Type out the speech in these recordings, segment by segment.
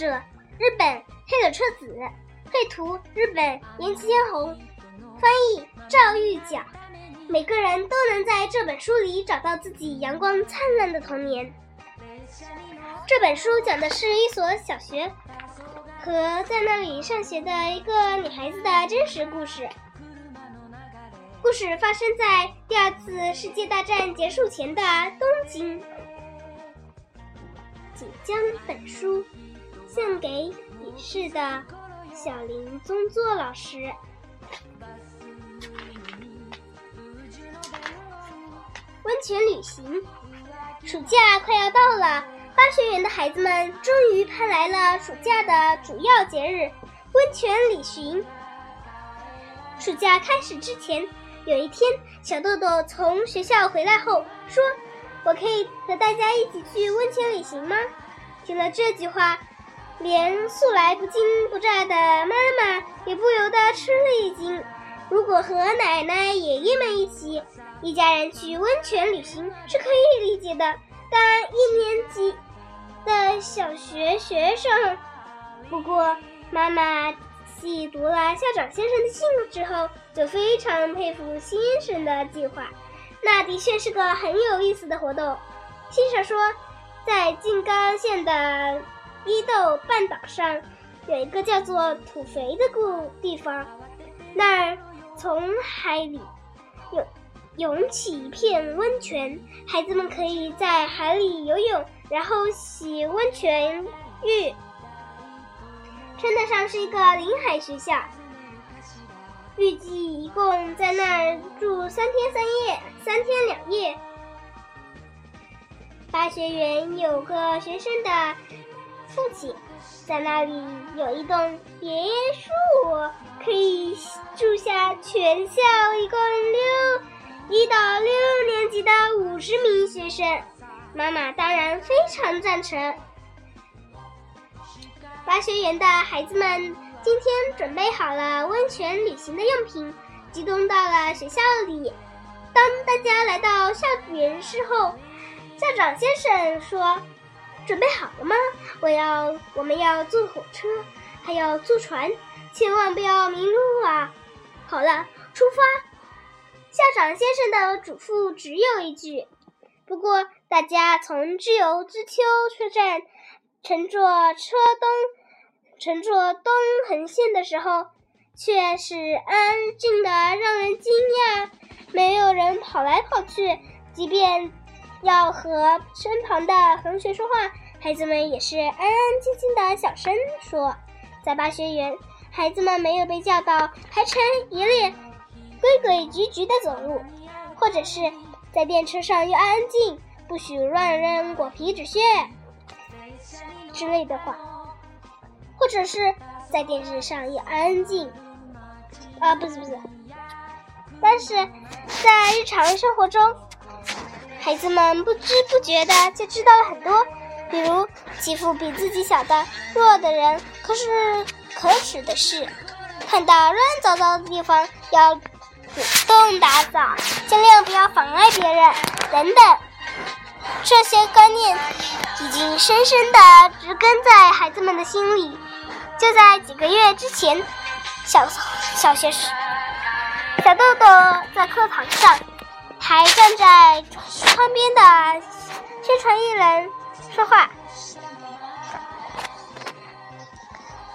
》，者日本黑柳彻子，绘图日本岩崎千红，翻译赵玉角。每个人都能在这本书里找到自己阳光灿烂的童年。这本书讲的是一所小学和在那里上学的一个女孩子的真实故事。故事发生在第二次世界大战结束前的东京。请将本书献给已逝的小林宗作老师。温泉旅行，暑假快要到了，八学园的孩子们终于盼来了暑假的主要节日——温泉旅行。暑假开始之前，有一天，小豆豆从学校回来后说：“我可以和大家一起去温泉旅行吗？”听了这句话，连素来不惊不乍的妈妈也不由得吃了一惊。如果和奶奶、爷爷们一起，一家人去温泉旅行是可以理解的，但一年级的小学学生……不过，妈妈细读了校长先生的信之后，就非常佩服先生的计划。那的确是个很有意思的活动。先生说，在静冈县的伊豆半岛上，有一个叫做土肥的故地方，那儿从海里涌。涌起一片温泉，孩子们可以在海里游泳，然后洗温泉浴，称得上是一个临海学校。预计一共在那儿住三天三夜，三天两夜。八学园有个学生的父亲，在那里有一栋别墅，可以住下全校一共六。一到六年级的五十名学生，妈妈当然非常赞成。八学园的孩子们今天准备好了温泉旅行的用品，集中到了学校里。当大家来到校园时候，校长先生说：“准备好了吗？我要，我们要坐火车，还要坐船，千万不要迷路啊！”好了，出发。校长先生的嘱咐只有一句，不过大家从知由之丘车站乘坐车东乘坐东横线的时候，却是安静的让人惊讶，没有人跑来跑去，即便要和身旁的同学说话，孩子们也是安安静静的小声说。在八学园，孩子们没有被叫到排成一列。规规矩矩的走路，或者是在电车上要安静，不许乱扔果皮纸屑之类的话，或者是在电视上要安静。啊，不是不是，但是在日常生活中，孩子们不知不觉的就知道了很多，比如欺负比自己小的弱的人，可是可耻的是，看到乱糟糟的地方要。主动打扫，尽量不要妨碍别人，等等，这些观念已经深深的植根在孩子们的心里。就在几个月之前，小小学时，小豆豆在课堂上还站在窗边的宣传艺人说话，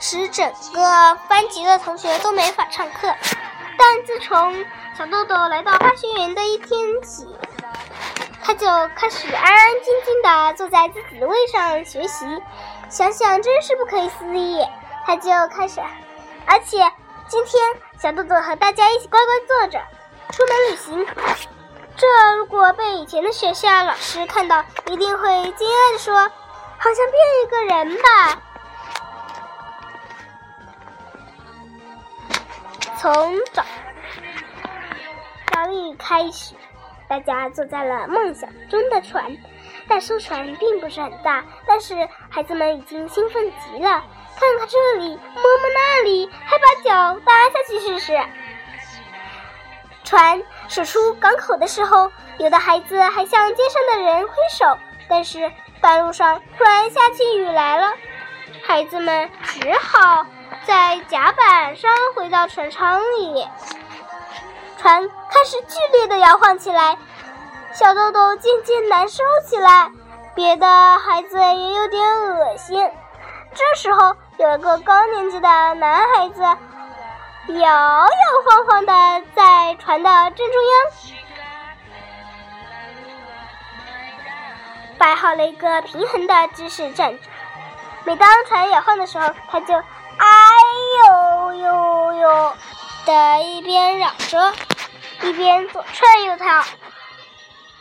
使整个班级的同学都没法上课。但自从小豆豆来到花学园的一天起，他就开始安安静静地坐在自己的位上学习。想想真是不可思议，他就开始，而且今天小豆豆和大家一起乖乖坐着出门旅行。这如果被以前的学校老师看到，一定会惊讶地说：“好像变一个人吧。”从早早里开始，大家坐在了梦想中的船。但艘船并不是很大，但是孩子们已经兴奋极了。看看这里，摸摸那里，还把脚搭下去试试。船驶出港口的时候，有的孩子还向街上的人挥手，但是半路上突然下起雨来了，孩子们只好在甲板上回到船舱里。船开始剧烈的摇晃起来，小豆豆渐渐难受起来，别的孩子也有点恶心。这时候，有一个高年级的男孩子摇摇晃晃的在船的正中央。摆好了一个平衡的姿势站着，每当船摇晃的时候，他就哎呦呦呦的一边嚷着，一边左窜右跳。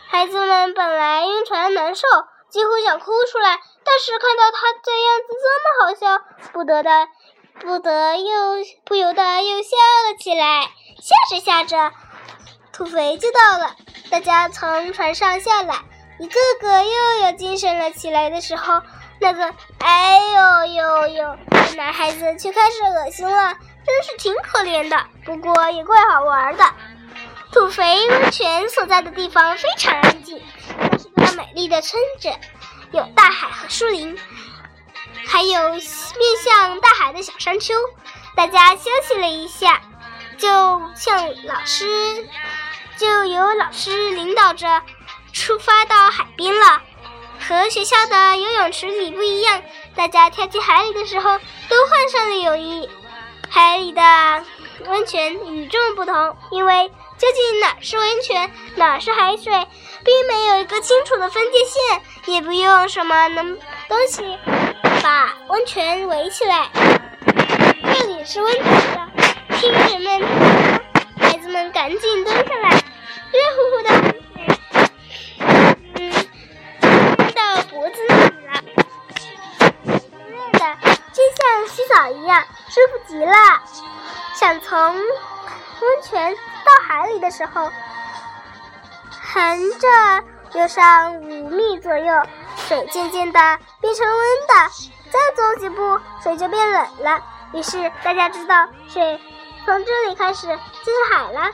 孩子们本来晕船难受，几乎想哭出来，但是看到他这样子这么好笑，不得的不得又不由得又笑了起来。笑着笑着，土肥就到了，大家从船上下来。一个个又有精神了起来的时候，那个哎呦呦呦男孩子却开始恶心了，真是挺可怜的，不过也怪好玩的。土肥温泉所在的地方非常安静，那是个美丽的村子，有大海和树林，还有面向大海的小山丘。大家休息了一下，就向老师，就由老师领导着。出发到海边了，和学校的游泳池里不一样。大家跳进海里的时候都换上了泳衣。海里的温泉与众不同，因为究竟哪是温泉，哪是海水，并没有一个清楚的分界线，也不用什么能东西把温泉围起来。这里是温泉的，亲人们，孩子们赶紧蹲下来，热乎乎的水，嗯，到。脖子那里了，热的就像洗澡一样，舒服极了。想从温泉到海里的时候，横着游上五米左右，水渐渐的变成温的，再走几步，水就变冷了。于是大家知道，水从这里开始就是海了。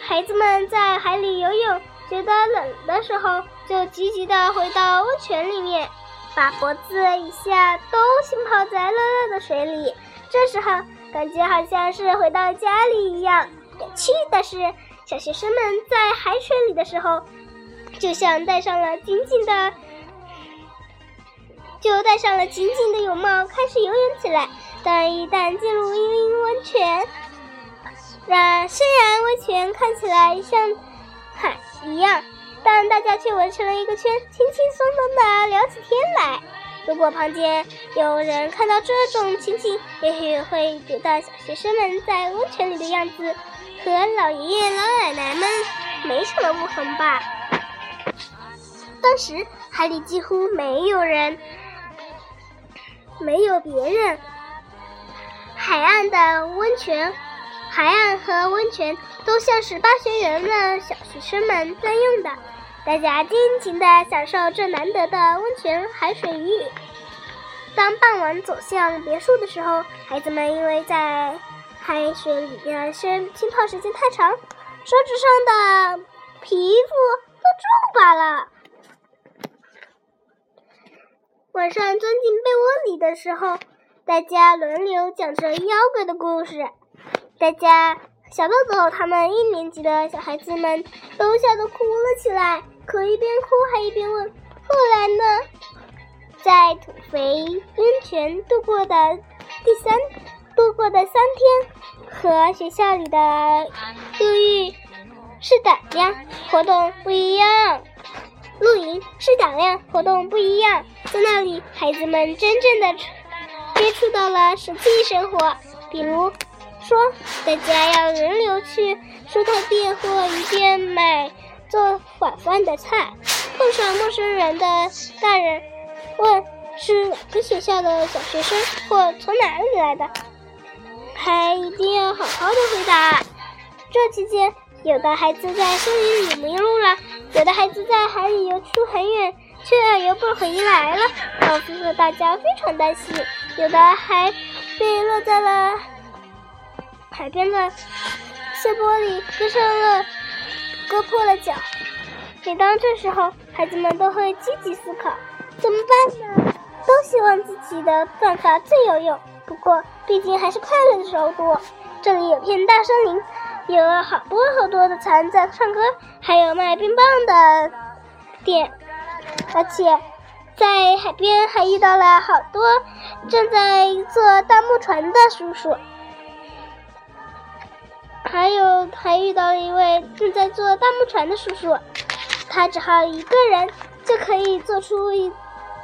孩子们在海里游泳，觉得冷的时候。就积极地回到温泉里面，把脖子以下都浸泡在热热的水里。这时候感觉好像是回到家里一样。有趣的是，小学生们在海水里的时候，就像戴上了紧紧的，就戴上了紧紧的泳帽，开始游泳起来。但一旦进入温泉，那虽然温泉看起来像海一样。但大家却围成了一个圈，轻轻松松的聊起天来。如果旁边有人看到这种情景，也许会觉得小学生们在温泉里的样子和老爷爷老奶奶们没什么不同吧。当时海里几乎没有人，没有别人。海岸的温泉。海岸和温泉都像是八学园的小学生们专用的，大家尽情地享受这难得的温泉海水浴。当傍晚走向别墅的时候，孩子们因为在海水里面身浸泡时间太长，手指上的皮肤都皱巴了。晚上钻进被窝里的时候，大家轮流讲着妖怪的故事。大家，小豆豆他们一年级的小孩子们都吓得哭了起来，可一边哭还一边问：“后来呢？”在土肥温泉度过的第三度过的三天，和学校里的露浴是胆量活动不一样，露营是胆量活动不一样，在那里，孩子们真正的接触到了实际生活，比如。说大家要轮流去蔬菜店或鱼店买做晚饭的菜。碰上陌生人的大人问是哪个学校的小学生或从哪里来的，还一定要好好的回答。这期间，有的孩子在森林里迷路了，有的孩子在海里游出很远却游不回来了，导致了大家非常担心。有的还被落在了。海边的碎玻璃割伤了，割破了脚。每当这时候，孩子们都会积极思考，怎么办呢？都希望自己的办法最有用。不过，毕竟还是快乐的时候多。这里有片大森林，有好多好多的蚕在唱歌，还有卖冰棒的店，而且在海边还遇到了好多正在坐大木船的叔叔，还有还遇到了一位正在坐大木船的叔叔，他只好一个人就可以做出一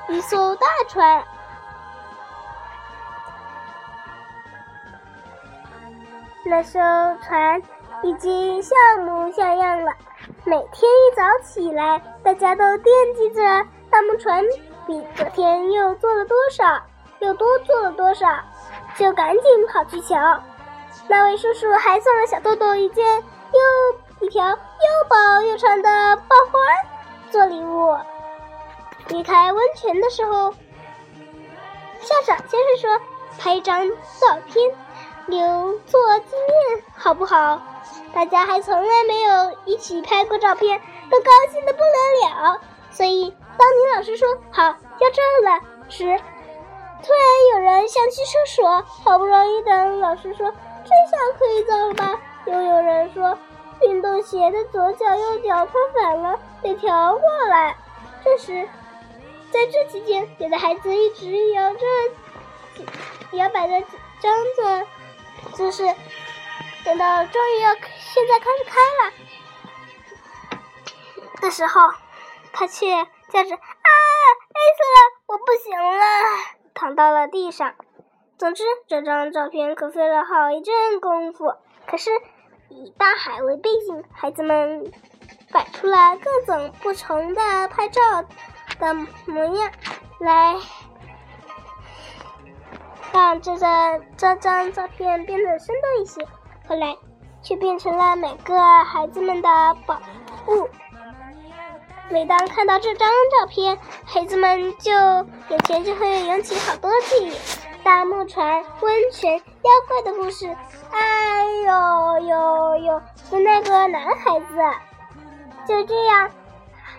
一艘大船。那艘船已经像模像样了。每天一早起来，大家都惦记着大木船比昨天又做了多少，又多做了多少，就赶紧跑去瞧。那位叔叔还送了小豆豆一件又一条又薄又长的爆花做礼物。离开温泉的时候，校长先生说：“拍一张照片。”留作纪念，好不好？大家还从来没有一起拍过照片，都高兴的不得了。所以，当你老师说“好，要照了”时，突然有人想去厕所，好不容易等老师说“这下可以照了吧”，又有人说运动鞋的左脚右脚穿反了，得调过来。这时，在这期间，有的孩子一直摇着摇摆着张着。就是等到终于要现在开始开了的时候，他却叫着啊，累死了，我不行了，躺到了地上。总之，这张照片可费了好一阵功夫。可是以大海为背景，孩子们摆出了各种不同的拍照的模样来。让这张这张照片变得生动一些，后来却变成了每个孩子们的宝物。每当看到这张照片，孩子们就眼前就会涌起好多记忆：大木船、温泉、妖怪的故事。哎呦呦呦！是那个男孩子，就这样，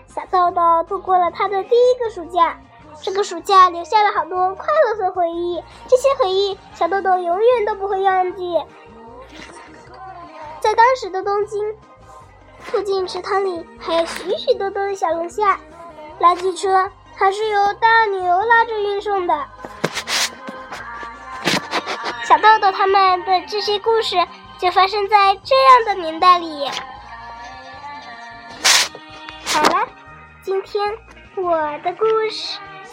小豆豆度过了他的第一个暑假。这个暑假留下了好多快乐的回忆，这些回忆小豆豆永远都不会忘记。在当时的东京，附近池塘里还有许许多多的小龙虾，垃圾车还是由大牛拉着运送的。小豆豆他们的这些故事就发生在这样的年代里。好了，今天我的故事。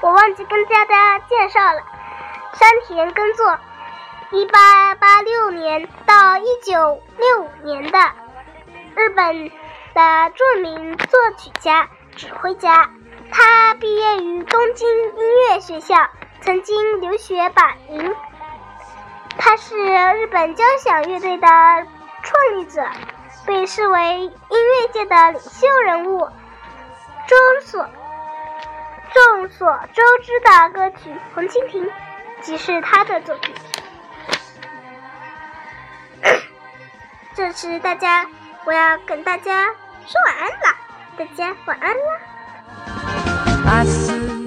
我忘记跟大家介绍了山田耕作，一八八六年到一九六五年的日本的著名作曲家、指挥家。他毕业于东京音乐学校，曾经留学巴林。他是日本交响乐队的创立者，被视为音乐界的领袖人物。中所。众所周知的歌曲红蜻蜓即是他的作品。这次大家我要跟大家说晚安啦大家晚安啦。阿斯